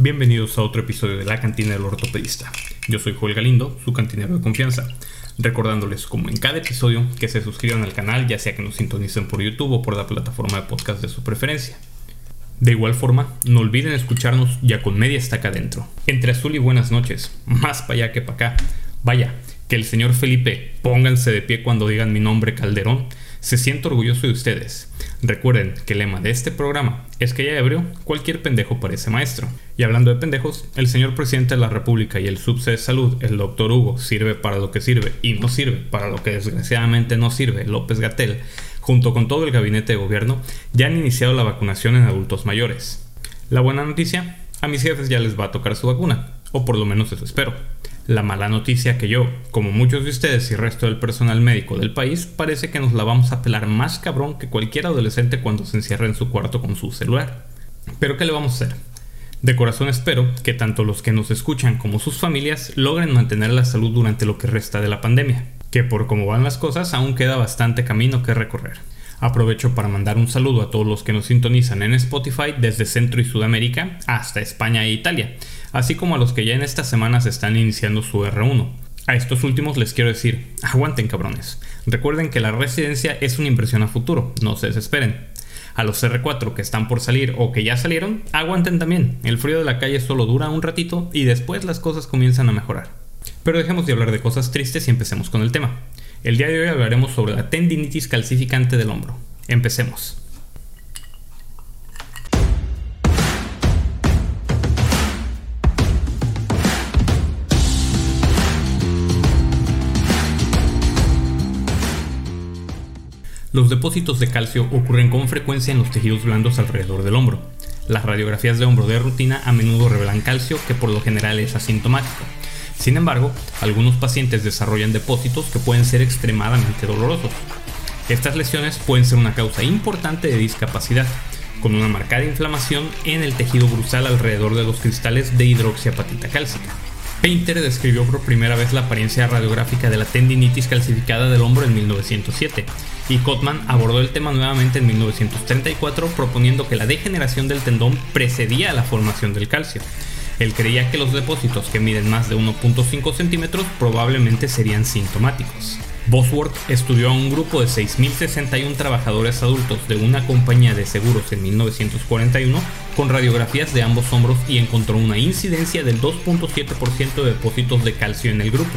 Bienvenidos a otro episodio de La Cantina del Ortopedista. Yo soy Joel Galindo, su cantinero de confianza, recordándoles como en cada episodio que se suscriban al canal ya sea que nos sintonicen por YouTube o por la plataforma de podcast de su preferencia. De igual forma, no olviden escucharnos ya con media estaca adentro. Entre azul y buenas noches, más para allá que para acá. Vaya, que el señor Felipe, pónganse de pie cuando digan mi nombre Calderón, se siente orgulloso de ustedes. Recuerden que el lema de este programa es que ya ebrio, cualquier pendejo parece maestro. Y hablando de pendejos, el señor presidente de la República y el subse de salud, el doctor Hugo, sirve para lo que sirve y no sirve para lo que desgraciadamente no sirve, López Gatel, junto con todo el gabinete de gobierno, ya han iniciado la vacunación en adultos mayores. La buena noticia, a mis jefes ya les va a tocar su vacuna, o por lo menos eso espero. La mala noticia que yo, como muchos de ustedes y resto del personal médico del país, parece que nos la vamos a pelar más cabrón que cualquier adolescente cuando se encierra en su cuarto con su celular. Pero ¿qué le vamos a hacer? De corazón espero que tanto los que nos escuchan como sus familias logren mantener la salud durante lo que resta de la pandemia, que por cómo van las cosas aún queda bastante camino que recorrer. Aprovecho para mandar un saludo a todos los que nos sintonizan en Spotify desde Centro y Sudamérica hasta España e Italia, así como a los que ya en estas semanas están iniciando su R1. A estos últimos les quiero decir, aguanten cabrones. Recuerden que la residencia es una inversión a futuro, no se desesperen. A los R4 que están por salir o que ya salieron, aguanten también. El frío de la calle solo dura un ratito y después las cosas comienzan a mejorar. Pero dejemos de hablar de cosas tristes y empecemos con el tema. El día de hoy hablaremos sobre la tendinitis calcificante del hombro. Empecemos. Los depósitos de calcio ocurren con frecuencia en los tejidos blandos alrededor del hombro. Las radiografías de hombro de rutina a menudo revelan calcio que por lo general es asintomático. Sin embargo, algunos pacientes desarrollan depósitos que pueden ser extremadamente dolorosos. Estas lesiones pueden ser una causa importante de discapacidad, con una marcada inflamación en el tejido brusal alrededor de los cristales de hidroxiapatita cálcica. Painter describió por primera vez la apariencia radiográfica de la tendinitis calcificada del hombro en 1907, y Cotman abordó el tema nuevamente en 1934 proponiendo que la degeneración del tendón precedía a la formación del calcio. Él creía que los depósitos que miden más de 1.5 centímetros probablemente serían sintomáticos. Bosworth estudió a un grupo de 6.061 trabajadores adultos de una compañía de seguros en 1941 con radiografías de ambos hombros y encontró una incidencia del 2.7% de depósitos de calcio en el grupo.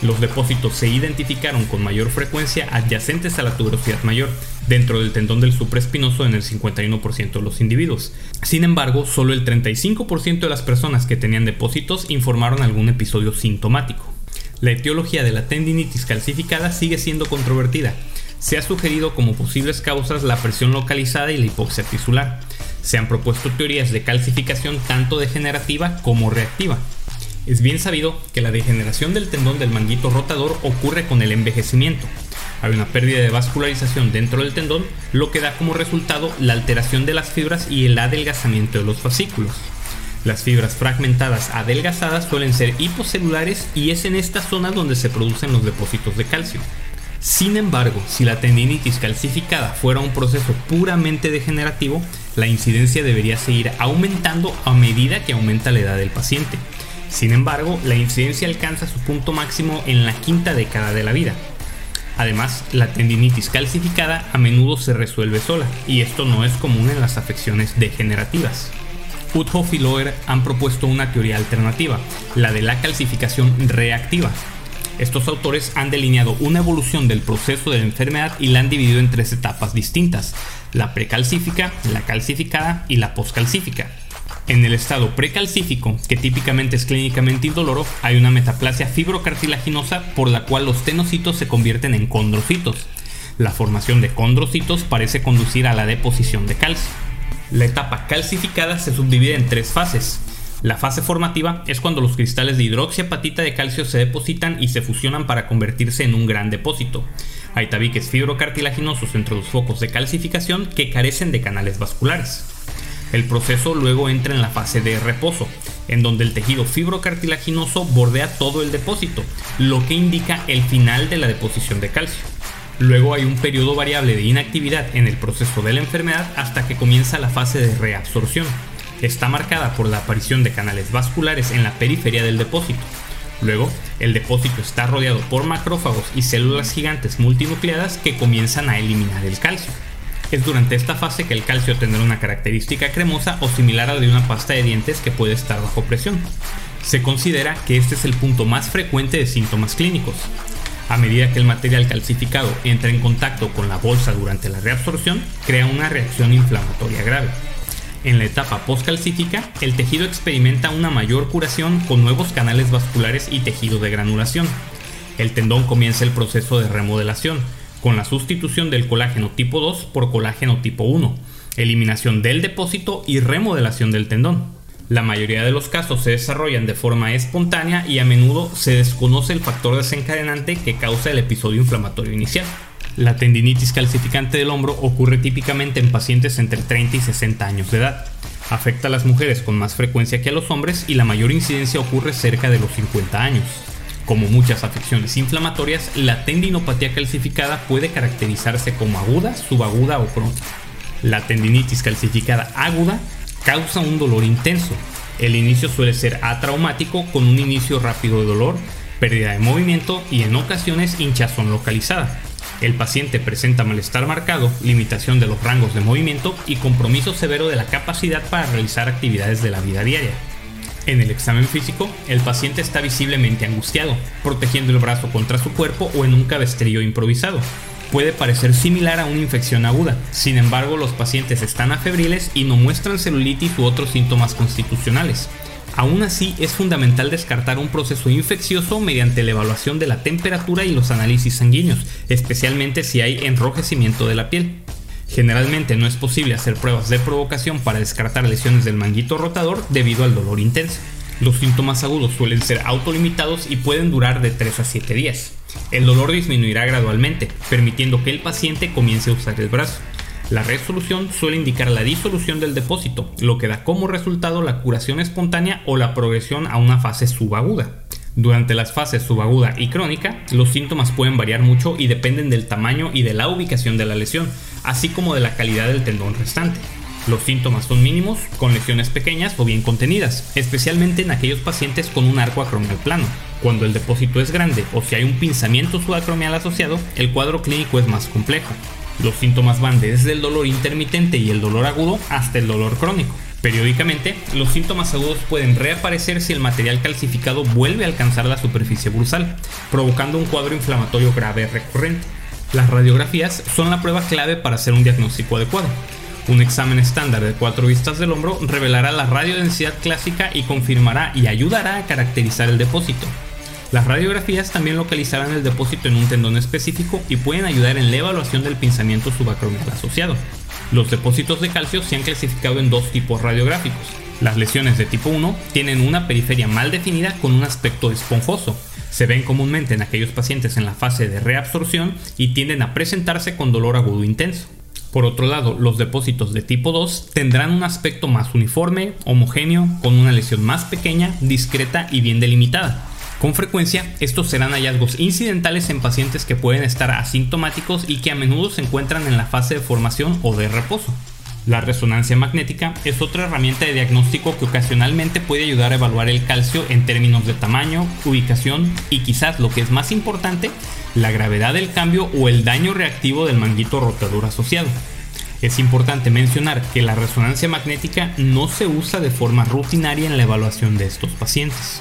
Los depósitos se identificaron con mayor frecuencia adyacentes a la tuberosidad mayor, dentro del tendón del supraespinoso en el 51% de los individuos. Sin embargo, solo el 35% de las personas que tenían depósitos informaron algún episodio sintomático. La etiología de la tendinitis calcificada sigue siendo controvertida. Se ha sugerido como posibles causas la presión localizada y la hipoxia tisular. Se han propuesto teorías de calcificación tanto degenerativa como reactiva. Es bien sabido que la degeneración del tendón del manguito rotador ocurre con el envejecimiento. Hay una pérdida de vascularización dentro del tendón, lo que da como resultado la alteración de las fibras y el adelgazamiento de los fascículos. Las fibras fragmentadas adelgazadas suelen ser hipocelulares y es en esta zona donde se producen los depósitos de calcio. Sin embargo, si la tendinitis calcificada fuera un proceso puramente degenerativo, la incidencia debería seguir aumentando a medida que aumenta la edad del paciente. Sin embargo, la incidencia alcanza su punto máximo en la quinta década de la vida. Además, la tendinitis calcificada a menudo se resuelve sola, y esto no es común en las afecciones degenerativas. Uthoff y Loer han propuesto una teoría alternativa, la de la calcificación reactiva. Estos autores han delineado una evolución del proceso de la enfermedad y la han dividido en tres etapas distintas, la precalcífica, la calcificada y la poscalcífica. En el estado precalcífico, que típicamente es clínicamente indoloro, hay una metaplasia fibrocartilaginosa por la cual los tenocitos se convierten en condrocitos. La formación de condrocitos parece conducir a la deposición de calcio. La etapa calcificada se subdivide en tres fases. La fase formativa es cuando los cristales de hidroxiapatita de calcio se depositan y se fusionan para convertirse en un gran depósito. Hay tabiques fibrocartilaginosos entre los focos de calcificación que carecen de canales vasculares. El proceso luego entra en la fase de reposo, en donde el tejido fibrocartilaginoso bordea todo el depósito, lo que indica el final de la deposición de calcio. Luego hay un periodo variable de inactividad en el proceso de la enfermedad hasta que comienza la fase de reabsorción. está marcada por la aparición de canales vasculares en la periferia del depósito. Luego, el depósito está rodeado por macrófagos y células gigantes multinucleadas que comienzan a eliminar el calcio. Es durante esta fase que el calcio tendrá una característica cremosa o similar a la de una pasta de dientes que puede estar bajo presión. Se considera que este es el punto más frecuente de síntomas clínicos. A medida que el material calcificado entra en contacto con la bolsa durante la reabsorción, crea una reacción inflamatoria grave. En la etapa postcalcífica, el tejido experimenta una mayor curación con nuevos canales vasculares y tejido de granulación. El tendón comienza el proceso de remodelación, con la sustitución del colágeno tipo 2 por colágeno tipo 1, eliminación del depósito y remodelación del tendón. La mayoría de los casos se desarrollan de forma espontánea y a menudo se desconoce el factor desencadenante que causa el episodio inflamatorio inicial. La tendinitis calcificante del hombro ocurre típicamente en pacientes entre 30 y 60 años de edad. Afecta a las mujeres con más frecuencia que a los hombres y la mayor incidencia ocurre cerca de los 50 años. Como muchas afecciones inflamatorias, la tendinopatía calcificada puede caracterizarse como aguda, subaguda o crónica. La tendinitis calcificada aguda causa un dolor intenso. El inicio suele ser atraumático con un inicio rápido de dolor, pérdida de movimiento y en ocasiones hinchazón localizada. El paciente presenta malestar marcado, limitación de los rangos de movimiento y compromiso severo de la capacidad para realizar actividades de la vida diaria. En el examen físico, el paciente está visiblemente angustiado, protegiendo el brazo contra su cuerpo o en un cabestrillo improvisado, puede parecer similar a una infección aguda. Sin embargo, los pacientes están afebriles y no muestran celulitis u otros síntomas constitucionales. Aún así, es fundamental descartar un proceso infeccioso mediante la evaluación de la temperatura y los análisis sanguíneos, especialmente si hay enrojecimiento de la piel. Generalmente no es posible hacer pruebas de provocación para descartar lesiones del manguito rotador debido al dolor intenso. Los síntomas agudos suelen ser autolimitados y pueden durar de 3 a 7 días. El dolor disminuirá gradualmente, permitiendo que el paciente comience a usar el brazo. La resolución suele indicar la disolución del depósito, lo que da como resultado la curación espontánea o la progresión a una fase subaguda. Durante las fases subaguda y crónica, los síntomas pueden variar mucho y dependen del tamaño y de la ubicación de la lesión, así como de la calidad del tendón restante. Los síntomas son mínimos, con lesiones pequeñas o bien contenidas, especialmente en aquellos pacientes con un arco acromial plano. Cuando el depósito es grande o si hay un pinzamiento subacromial asociado, el cuadro clínico es más complejo. Los síntomas van desde el dolor intermitente y el dolor agudo hasta el dolor crónico. Periódicamente, los síntomas agudos pueden reaparecer si el material calcificado vuelve a alcanzar la superficie bursal, provocando un cuadro inflamatorio grave recurrente. Las radiografías son la prueba clave para hacer un diagnóstico adecuado. Un examen estándar de cuatro vistas del hombro revelará la radiodensidad clásica y confirmará y ayudará a caracterizar el depósito. Las radiografías también localizarán el depósito en un tendón específico y pueden ayudar en la evaluación del pinzamiento subacromial asociado. Los depósitos de calcio se han clasificado en dos tipos radiográficos. Las lesiones de tipo 1 tienen una periferia mal definida con un aspecto esponjoso. Se ven comúnmente en aquellos pacientes en la fase de reabsorción y tienden a presentarse con dolor agudo intenso. Por otro lado, los depósitos de tipo 2 tendrán un aspecto más uniforme, homogéneo, con una lesión más pequeña, discreta y bien delimitada. Con frecuencia, estos serán hallazgos incidentales en pacientes que pueden estar asintomáticos y que a menudo se encuentran en la fase de formación o de reposo. La resonancia magnética es otra herramienta de diagnóstico que ocasionalmente puede ayudar a evaluar el calcio en términos de tamaño, ubicación y quizás lo que es más importante, la gravedad del cambio o el daño reactivo del manguito rotador asociado. Es importante mencionar que la resonancia magnética no se usa de forma rutinaria en la evaluación de estos pacientes.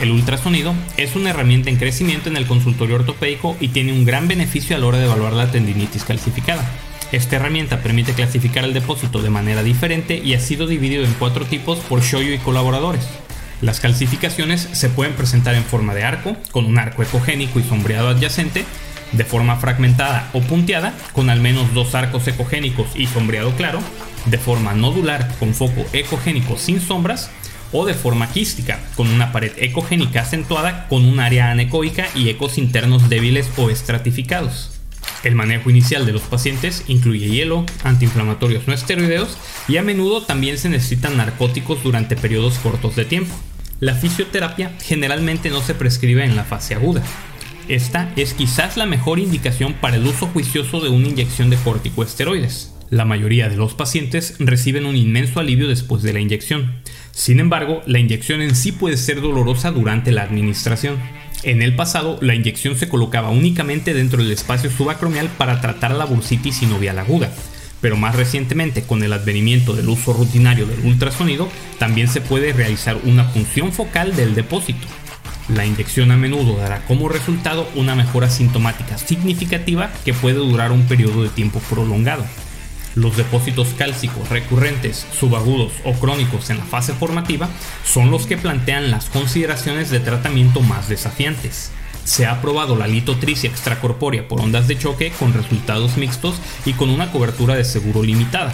El ultrasonido es una herramienta en crecimiento en el consultorio ortopédico y tiene un gran beneficio a la hora de evaluar la tendinitis calcificada. Esta herramienta permite clasificar el depósito de manera diferente y ha sido dividido en cuatro tipos por Shoyo y colaboradores. Las calcificaciones se pueden presentar en forma de arco, con un arco ecogénico y sombreado adyacente, de forma fragmentada o punteada, con al menos dos arcos ecogénicos y sombreado claro, de forma nodular con foco ecogénico sin sombras, o de forma quística, con una pared ecogénica acentuada con un área anecoica y ecos internos débiles o estratificados. El manejo inicial de los pacientes incluye hielo, antiinflamatorios no esteroideos y a menudo también se necesitan narcóticos durante periodos cortos de tiempo. La fisioterapia generalmente no se prescribe en la fase aguda. Esta es quizás la mejor indicación para el uso juicioso de una inyección de corticoesteroides. La mayoría de los pacientes reciben un inmenso alivio después de la inyección. Sin embargo, la inyección en sí puede ser dolorosa durante la administración. En el pasado, la inyección se colocaba únicamente dentro del espacio subacromial para tratar la bursitis sinovial aguda, pero más recientemente, con el advenimiento del uso rutinario del ultrasonido, también se puede realizar una punción focal del depósito. La inyección a menudo dará como resultado una mejora sintomática significativa que puede durar un periodo de tiempo prolongado. Los depósitos cálcicos recurrentes, subagudos o crónicos en la fase formativa son los que plantean las consideraciones de tratamiento más desafiantes. Se ha probado la litotricia extracorpórea por ondas de choque con resultados mixtos y con una cobertura de seguro limitada.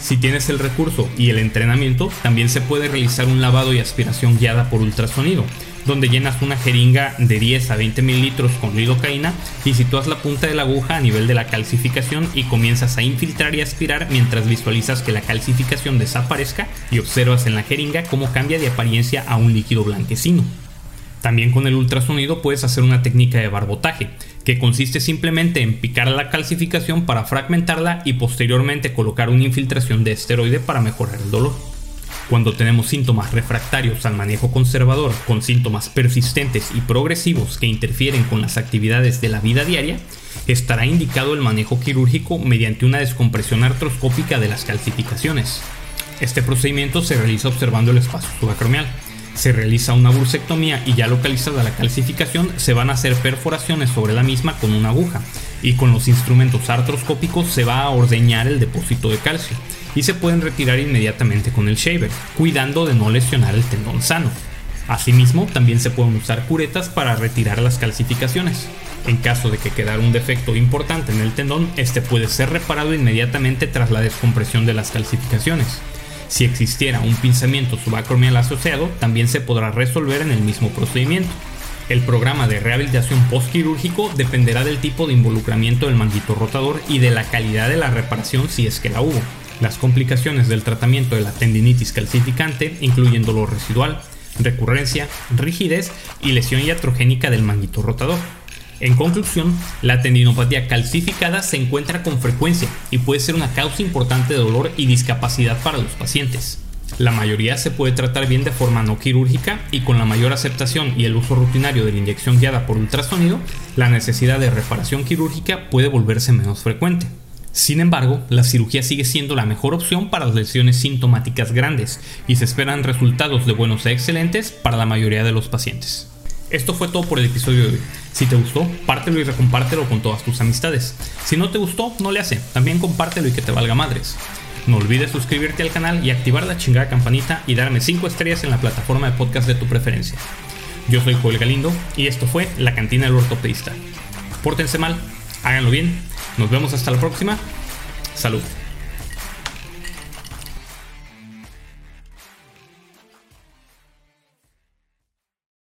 Si tienes el recurso y el entrenamiento, también se puede realizar un lavado y aspiración guiada por ultrasonido, donde llenas una jeringa de 10 a 20 mililitros con lidocaína y sitúas la punta de la aguja a nivel de la calcificación y comienzas a infiltrar y aspirar mientras visualizas que la calcificación desaparezca y observas en la jeringa cómo cambia de apariencia a un líquido blanquecino. También con el ultrasonido puedes hacer una técnica de barbotaje, que consiste simplemente en picar la calcificación para fragmentarla y posteriormente colocar una infiltración de esteroide para mejorar el dolor. Cuando tenemos síntomas refractarios al manejo conservador con síntomas persistentes y progresivos que interfieren con las actividades de la vida diaria, estará indicado el manejo quirúrgico mediante una descompresión artroscópica de las calcificaciones. Este procedimiento se realiza observando el espacio subacromial. Se realiza una bursectomía y ya localizada la calcificación se van a hacer perforaciones sobre la misma con una aguja y con los instrumentos artroscópicos se va a ordeñar el depósito de calcio y se pueden retirar inmediatamente con el shaver, cuidando de no lesionar el tendón sano. Asimismo, también se pueden usar curetas para retirar las calcificaciones. En caso de que quedara un defecto importante en el tendón, este puede ser reparado inmediatamente tras la descompresión de las calcificaciones. Si existiera un pinzamiento subacromial asociado, también se podrá resolver en el mismo procedimiento. El programa de rehabilitación postquirúrgico dependerá del tipo de involucramiento del manguito rotador y de la calidad de la reparación si es que la hubo. Las complicaciones del tratamiento de la tendinitis calcificante incluyen dolor residual, recurrencia, rigidez y lesión iatrogénica del manguito rotador. En conclusión, la tendinopatía calcificada se encuentra con frecuencia y puede ser una causa importante de dolor y discapacidad para los pacientes. La mayoría se puede tratar bien de forma no quirúrgica y con la mayor aceptación y el uso rutinario de la inyección guiada por ultrasonido, la necesidad de reparación quirúrgica puede volverse menos frecuente. Sin embargo, la cirugía sigue siendo la mejor opción para las lesiones sintomáticas grandes y se esperan resultados de buenos a excelentes para la mayoría de los pacientes. Esto fue todo por el episodio de hoy. Si te gustó, pártelo y recompártelo con todas tus amistades. Si no te gustó, no le hace, también compártelo y que te valga madres. No olvides suscribirte al canal y activar la chingada campanita y darme 5 estrellas en la plataforma de podcast de tu preferencia. Yo soy Joel Galindo y esto fue La Cantina del Ortopedista. Pórtense mal, háganlo bien nos vemos hasta la próxima. Salud.